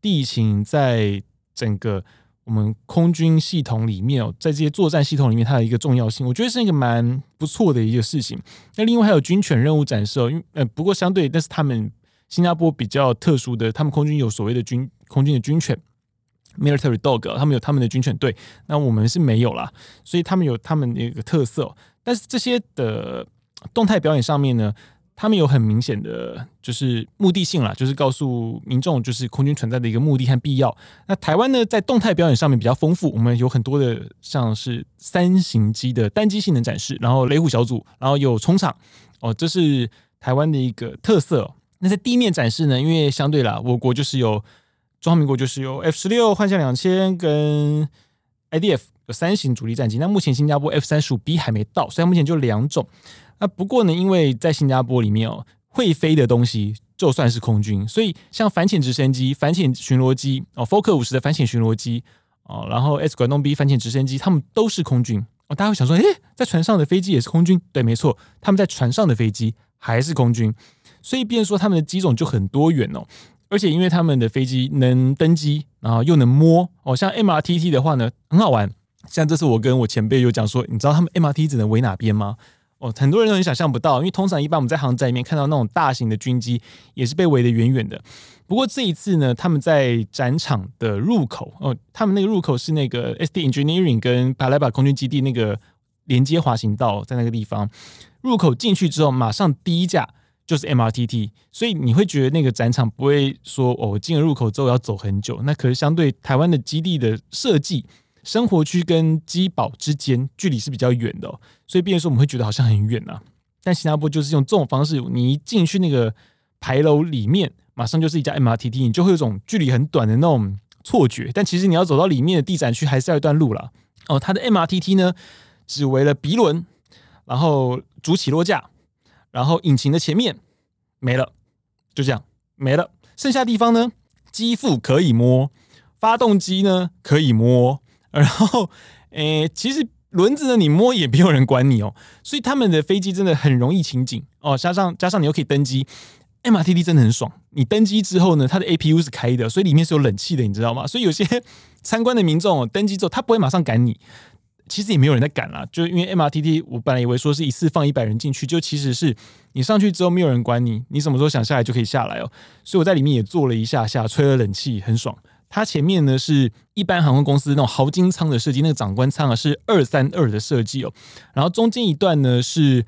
地形在整个我们空军系统里面哦，在这些作战系统里面它的一个重要性，我觉得是一个蛮不错的一个事情。那另外还有军犬任务展示哦，因为呃不过相对，但是他们新加坡比较特殊的，他们空军有所谓的军空军的军犬 military dog，他们有他们的军犬队，那我们是没有啦，所以他们有他们的一个特色。但是这些的动态表演上面呢，他们有很明显的就是目的性啦，就是告诉民众就是空军存在的一个目的和必要。那台湾呢，在动态表演上面比较丰富，我们有很多的像是三型机的单机性能展示，然后雷虎小组，然后有冲场哦，这是台湾的一个特色。那在地面展示呢，因为相对啦，我国就是有中华民国就是有 F 十六幻象两千跟 IDF 有三型主力战机，那目前新加坡 F 三十五 B 还没到，所以目前就两种。那不过呢，因为在新加坡里面哦，会飞的东西就算是空军，所以像反潜直升机、反潜巡逻机哦，Fokker 五十的反潜巡逻机哦，然后 S 管洞 B 反潜直升机，他们都是空军哦。大家会想说，诶，在船上的飞机也是空军？对，没错，他们在船上的飞机还是空军，所以变说他们的机种就很多元哦。而且因为他们的飞机能登机，然后又能摸哦，像 MRTT 的话呢，很好玩。像这次我跟我前辈有讲说，你知道他们 MRT 只能围哪边吗？哦，很多人都很想象不到，因为通常一般我们在航展里面看到那种大型的军机也是被围得远远的。不过这一次呢，他们在展场的入口哦，他们那个入口是那个 ST Engineering 跟帕莱巴空军基地那个连接滑行道，在那个地方入口进去之后，马上第一架就是 MRTT，所以你会觉得那个展场不会说哦，进了入口之后要走很久。那可是相对台湾的基地的设计。生活区跟机堡之间距离是比较远的，所以变成说我们会觉得好像很远呐。但新加坡就是用这种方式，你一进去那个牌楼里面，马上就是一架 MRTT，你就会有种距离很短的那种错觉。但其实你要走到里面的地展区，还是要一段路了。哦，它的 MRTT 呢，只围了鼻轮，然后主起落架，然后引擎的前面没了，就这样没了。剩下地方呢，机腹可以摸，发动机呢可以摸。然后，诶，其实轮子呢，你摸也没有人管你哦，所以他们的飞机真的很容易情景哦，加上加上你又可以登机，MRTT 真的很爽，你登机之后呢，它的 APU 是开的，所以里面是有冷气的，你知道吗？所以有些 参观的民众哦登机之后，他不会马上赶你。其实也没有人在赶啦，就因为 MRTT，我本来以为说是一次放一百人进去，就其实是你上去之后没有人管你，你什么时候想下来就可以下来哦。所以我在里面也坐了一下下，吹了冷气，很爽。它前面呢是一般航空公司那种豪金舱的设计，那个长官舱啊是二三二的设计哦。然后中间一段呢是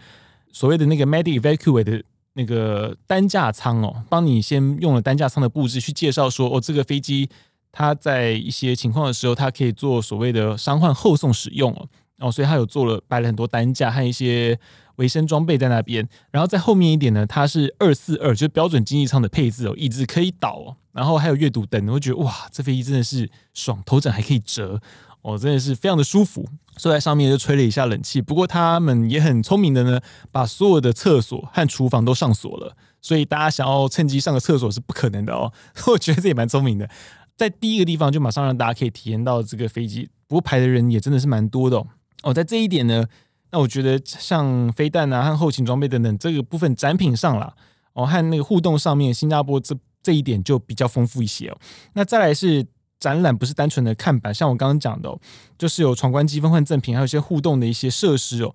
所谓的那个 Medi Evacuate 的那个担架舱哦，帮你先用了担架舱的布置去介绍说哦，这个飞机。它在一些情况的时候，它可以做所谓的伤患后送使用哦，哦，所以它有做了摆了很多担架和一些维生装备在那边。然后在后面一点呢，它是二四二，就是标准经济舱的配置哦，椅子可以倒哦，然后还有阅读灯，我觉得哇，这飞机真的是爽，头枕还可以折哦，真的是非常的舒服。坐在上面就吹了一下冷气，不过他们也很聪明的呢，把所有的厕所和厨房都上锁了，所以大家想要趁机上个厕所是不可能的哦。我觉得这也蛮聪明的。在第一个地方就马上让大家可以体验到这个飞机，不过排的人也真的是蛮多的哦。哦，在这一点呢，那我觉得像飞弹啊和后勤装备等等这个部分展品上啦，哦和那个互动上面，新加坡这这一点就比较丰富一些哦。那再来是展览，不是单纯的看板，像我刚刚讲的哦，就是有闯关积分换赠品，还有一些互动的一些设施哦，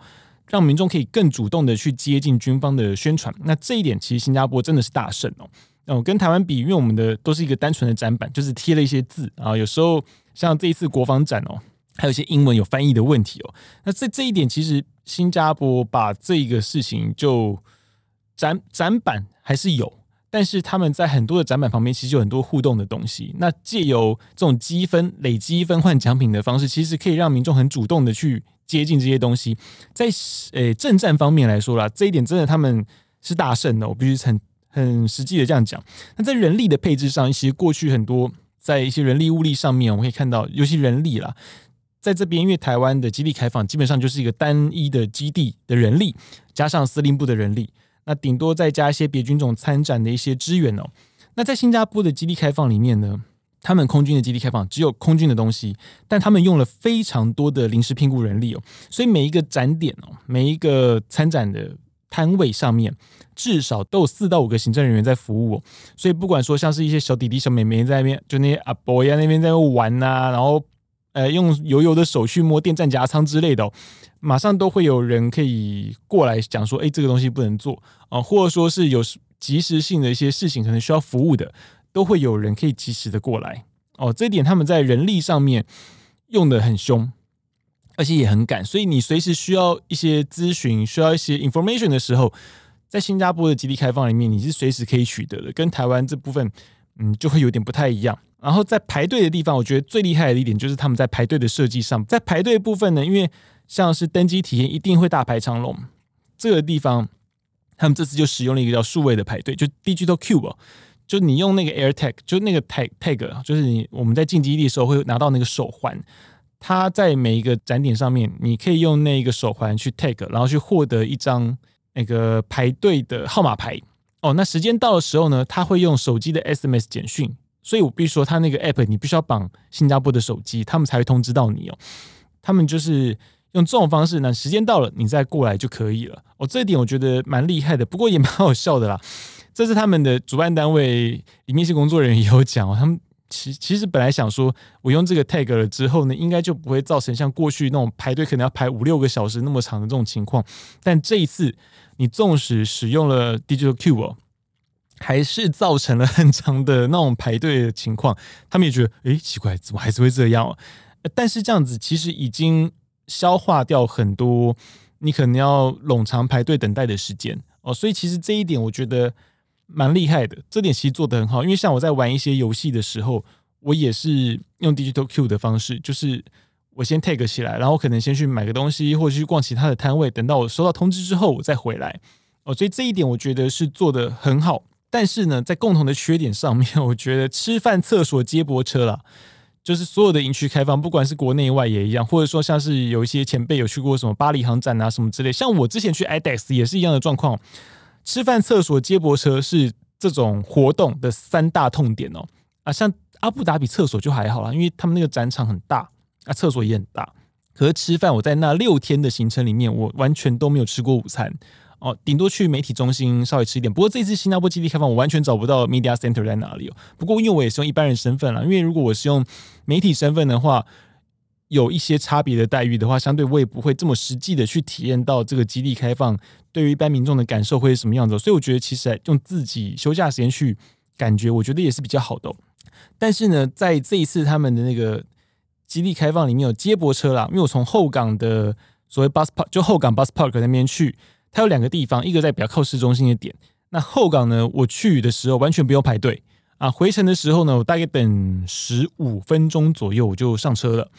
让民众可以更主动的去接近军方的宣传。那这一点其实新加坡真的是大胜哦。哦，跟台湾比，因为我们的都是一个单纯的展板，就是贴了一些字啊。有时候像这一次国防展哦，还有一些英文有翻译的问题哦。那这这一点，其实新加坡把这个事情就展展板还是有，但是他们在很多的展板旁边，其实有很多互动的东西。那借由这种积分累积分换奖品的方式，其实可以让民众很主动的去接近这些东西。在呃政战方面来说啦，这一点真的他们是大胜的，我必须很。很实际的这样讲，那在人力的配置上，其实过去很多在一些人力物力上面，我们可以看到，尤其人力啦，在这边，因为台湾的基地开放，基本上就是一个单一的基地的人力，加上司令部的人力，那顶多再加一些别军种参展的一些支援哦。那在新加坡的基地开放里面呢，他们空军的基地开放只有空军的东西，但他们用了非常多的临时聘雇人力哦，所以每一个展点哦，每一个参展的。摊位上面至少都有四到五个行政人员在服务哦，所以不管说像是一些小弟弟小妹妹在那边，就那些阿伯呀那边在那玩呐、然后呃用油油的手去摸电站夹舱之类的、马上都会有人可以过来讲说，哎，这个东西不能做啊、或者说是有即时性的一些事情可能需要服务的，都会有人可以及时的过来哦。这一点他们在人力上面用的很凶。而且也很赶，所以你随时需要一些咨询、需要一些 information 的时候，在新加坡的基地开放里面，你是随时可以取得的。跟台湾这部分，嗯，就会有点不太一样。然后在排队的地方，我觉得最厉害的一点就是他们在排队的设计上，在排队部分呢，因为像是登机体验一定会大排长龙，这个地方他们这次就使用了一个叫数位的排队，就 Digital Queue，就你用那个 AirTag，就那个 tag tag，就是你我们在进基地的时候会拿到那个手环。它在每一个展点上面，你可以用那个手环去 tag，然后去获得一张那个排队的号码牌。哦，那时间到的时候呢，它会用手机的 SMS 简讯，所以我必须说，他那个 app 你必须要绑新加坡的手机，他们才会通知到你哦。他们就是用这种方式，那时间到了，你再过来就可以了。哦，这一点我觉得蛮厉害的，不过也蛮好笑的啦。这是他们的主办单位里面一些工作人员也有讲哦，他们。其其实本来想说，我用这个 tag 了之后呢，应该就不会造成像过去那种排队可能要排五六个小时那么长的这种情况。但这一次，你纵使使用了 Digital Queue，还是造成了很长的那种排队的情况。他们也觉得，诶，奇怪，怎么还是会这样？但是这样子其实已经消化掉很多你可能要冗长排队等待的时间哦。所以其实这一点，我觉得。蛮厉害的，这点其实做得很好。因为像我在玩一些游戏的时候，我也是用 Digital Q 的方式，就是我先 Take 起来，然后可能先去买个东西，或者去逛其他的摊位，等到我收到通知之后，我再回来。哦，所以这一点我觉得是做得很好。但是呢，在共同的缺点上面，我觉得吃饭、厕所、接驳车啦，就是所有的营区开放，不管是国内外也一样，或者说像是有一些前辈有去过什么巴黎航展啊什么之类，像我之前去 IDEX 也是一样的状况。吃饭、厕所、接驳车是这种活动的三大痛点哦。啊，像阿布达比厕所就还好啦，因为他们那个展场很大，啊，厕所也很大。可是吃饭，我在那六天的行程里面，我完全都没有吃过午餐哦，顶多去媒体中心稍微吃一点。不过这次新加坡基地开放，我完全找不到 media center 在哪里哦。不过因为我也是用一般人身份啦，因为如果我是用媒体身份的话，有一些差别的待遇的话，相对我也不会这么实际的去体验到这个基地开放对于一般民众的感受会是什么样子。所以我觉得其实用自己休假时间去感觉，我觉得也是比较好的。但是呢，在这一次他们的那个基地开放里面有接驳车啦，因为我从后港的所谓 bus park 就后港 bus park 那边去。它有两个地方，一个在比较靠市中心的点。那后港呢，我去的时候完全不用排队啊。回程的时候呢，我大概等十五分钟左右我就上车了。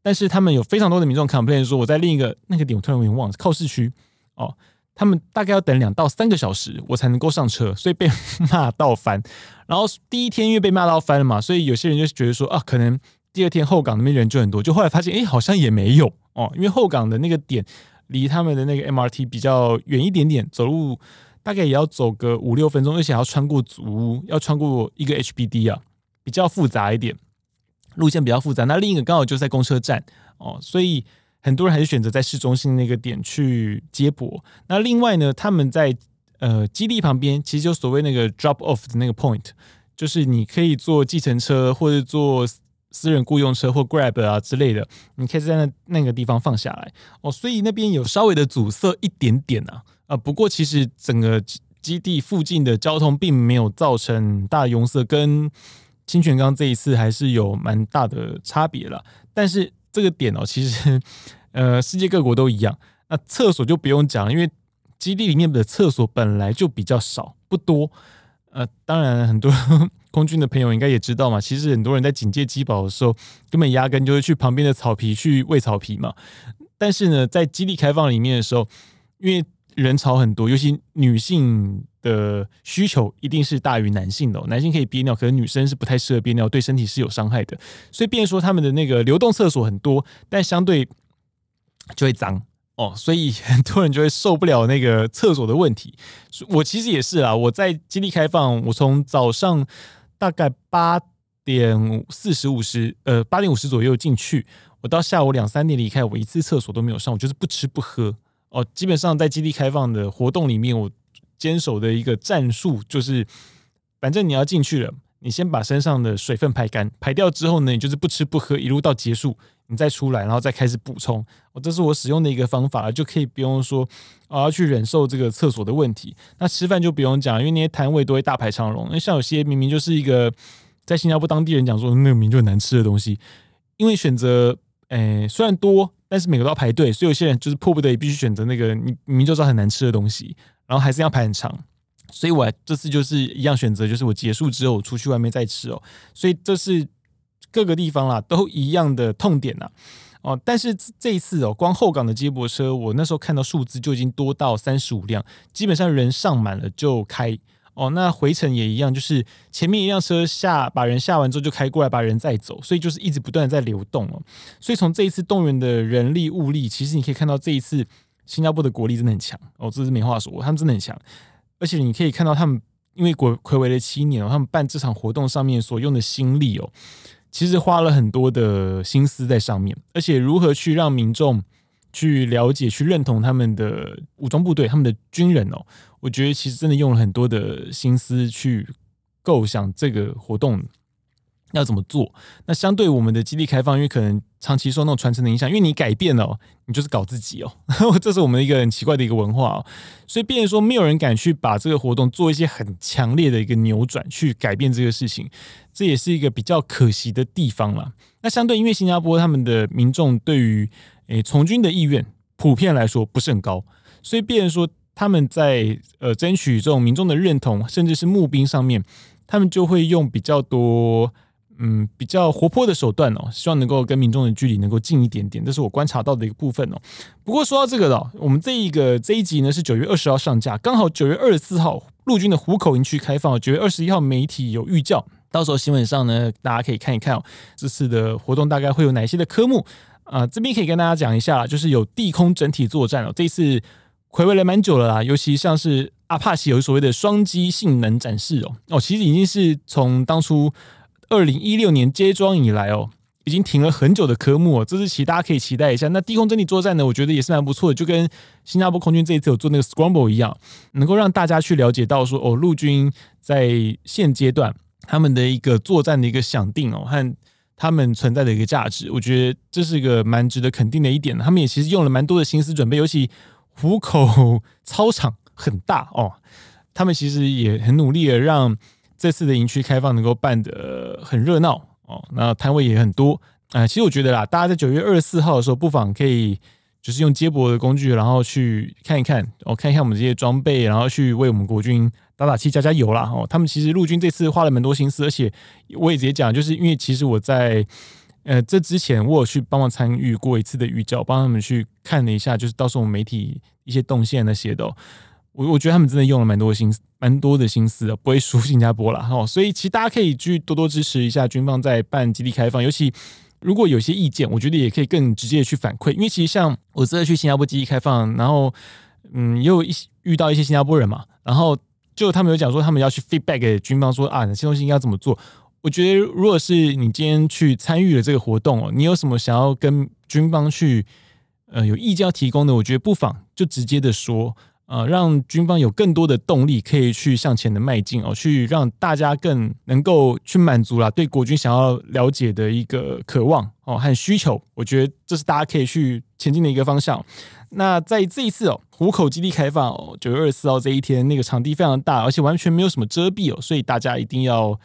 但是他们有非常多的民众 complain 说，我在另一个那个点，我突然有点忘了，靠市区哦，他们大概要等两到三个小时我才能够上车，所以被 骂到翻。然后第一天因为被骂到翻了嘛，所以有些人就觉得说啊，可能第二天后港那边人就很多。就后来发现，哎，好像也没有哦，因为后港的那个点。离他们的那个 MRT 比较远一点点，走路大概也要走个五六分钟，而且要穿过祖屋，要穿过一个 HBD 啊，比较复杂一点，路线比较复杂。那另一个刚好就在公车站哦，所以很多人还是选择在市中心那个点去接驳。那另外呢，他们在呃基地旁边，其实就所谓那个 drop off 的那个 point，就是你可以坐计程车或者坐。私人雇佣车或 Grab 啊之类的，你可以在那那个地方放下来哦，所以那边有稍微的阻塞一点点啊啊，不过其实整个基地附近的交通并没有造成大拥塞，跟清泉岗这一次还是有蛮大的差别了。但是这个点哦，其实呃世界各国都一样，那厕所就不用讲，因为基地里面的厕所本来就比较少，不多。呃，当然很多。空军的朋友应该也知道嘛，其实很多人在警戒机堡的时候，根本压根就是去旁边的草皮去喂草皮嘛。但是呢，在基地开放里面的时候，因为人潮很多，尤其女性的需求一定是大于男性的。男性可以憋尿，可是女生是不太适合憋尿，对身体是有伤害的。所以，变说他们的那个流动厕所很多，但相对就会脏。哦，所以很多人就会受不了那个厕所的问题。我其实也是啊，我在基地开放，我从早上大概八点四十五十，呃，八点五十左右进去，我到下午两三点离开，我一次厕所都没有上，我就是不吃不喝。哦，基本上在基地开放的活动里面，我坚守的一个战术就是，反正你要进去了，你先把身上的水分排干，排掉之后呢，你就是不吃不喝，一路到结束。你再出来，然后再开始补充。哦，这是我使用的一个方法，就可以不用说啊要去忍受这个厕所的问题。那吃饭就不用讲，因为那些摊位都会大排长龙。那像有些明明就是一个在新加坡当地人讲说，那个名就很难吃的东西，因为选择诶虽然多，但是每个都要排队，所以有些人就是迫不得已必须选择那个你明明就知道很难吃的东西，然后还是要排很长。所以我这次就是一样选择，就是我结束之后我出去外面再吃哦。所以这是。各个地方啦，都一样的痛点呐，哦，但是这一次哦，光后港的接驳车，我那时候看到数字就已经多到三十五辆，基本上人上满了就开哦。那回程也一样，就是前面一辆车下把人下完之后就开过来把人载走，所以就是一直不断的在流动哦。所以从这一次动员的人力物力，其实你可以看到这一次新加坡的国力真的很强哦，这是没话说，他们真的很强，而且你可以看到他们因为国睽违了七年哦，他们办这场活动上面所用的心力哦。其实花了很多的心思在上面，而且如何去让民众去了解、去认同他们的武装部队、他们的军人哦，我觉得其实真的用了很多的心思去构想这个活动。要怎么做？那相对我们的基地开放，因为可能长期受那种传承的影响，因为你改变了，你就是搞自己哦。这是我们一个很奇怪的一个文化哦。所以，变成说没有人敢去把这个活动做一些很强烈的一个扭转，去改变这个事情，这也是一个比较可惜的地方了。那相对，因为新加坡他们的民众对于诶从军的意愿普遍来说不是很高，所以变成说他们在呃争取这种民众的认同，甚至是募兵上面，他们就会用比较多。嗯，比较活泼的手段哦，希望能够跟民众的距离能够近一点点，这是我观察到的一个部分哦。不过说到这个的，我们这一个这一集呢是九月二十号上架，刚好九月二十四号陆军的虎口营区开放，九月二十一号媒体有预教，到时候新闻上呢大家可以看一看哦，这次的活动大概会有哪些的科目啊，这边可以跟大家讲一下，就是有地空整体作战哦，这次回味了蛮久了啦，尤其像是阿帕奇有所谓的双机性能展示哦，哦，其实已经是从当初。二零一六年接装以来哦，已经停了很久的科目哦，这次其大家可以期待一下。那低空阵地作战呢，我觉得也是蛮不错的，就跟新加坡空军这一次有做那个 Scramble 一样，能够让大家去了解到说哦，陆军在现阶段他们的一个作战的一个想定哦，和他们存在的一个价值，我觉得这是一个蛮值得肯定的一点。他们也其实用了蛮多的心思准备，尤其虎口操场很大哦，他们其实也很努力的让这次的营区开放能够办得很热闹。哦，那摊位也很多啊、其实我觉得啦，大家在九月二十四号的时候，不妨可以就是用接驳的工具，然后去看一看，哦，看一看我们这些装备，然后去为我们国军打打气、加加油啦。哦，他们其实陆军这次花了蛮多心思，而且我也直接讲，就是因为其实我在呃这之前，我有去帮忙参与过一次的预教，帮他们去看了一下，就是到时候我们媒体一些动线那些的。我我觉得他们真的用了蛮多心思，蛮多的心思的，不会输新加坡了哈。所以其实大家可以去多多支持一下军方在办基地开放，尤其如果有些意见，我觉得也可以更直接的去反馈。因为其实像我这次去新加坡基地开放，然后嗯，也有一遇到一些新加坡人嘛，然后就他们有讲说他们要去 feedback 给军方说啊，哪些东西应该怎么做。我觉得如果是你今天去参与了这个活动哦，你有什么想要跟军方去呃有意见要提供的，我觉得不妨就直接的说。呃，让军方有更多的动力可以去向前的迈进哦，去让大家更能够去满足啦对国军想要了解的一个渴望哦和需求，我觉得这是大家可以去前进的一个方向。那在这一次哦，湖口基地开放哦，九月二十四号这一天，那个场地非常大，而且完全没有什么遮蔽哦，所以大家一定要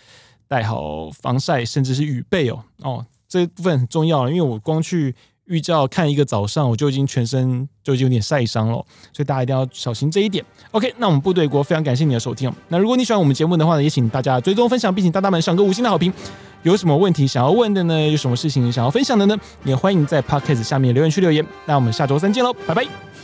带好防晒，甚至是雨备哦哦，这部分很重要，因为我光去。预兆看一个早上，我就已经全身就已经有点晒伤了，所以大家一定要小心这一点。OK，那我们部队国非常感谢你的收听。那如果你喜欢我们节目的话呢，也请大家追踪分享，并请大大们赏个五星的好评。有什么问题想要问的呢？有什么事情想要分享的呢？也欢迎在 Podcast 下面留言区留言。那我们下周三见喽，拜拜。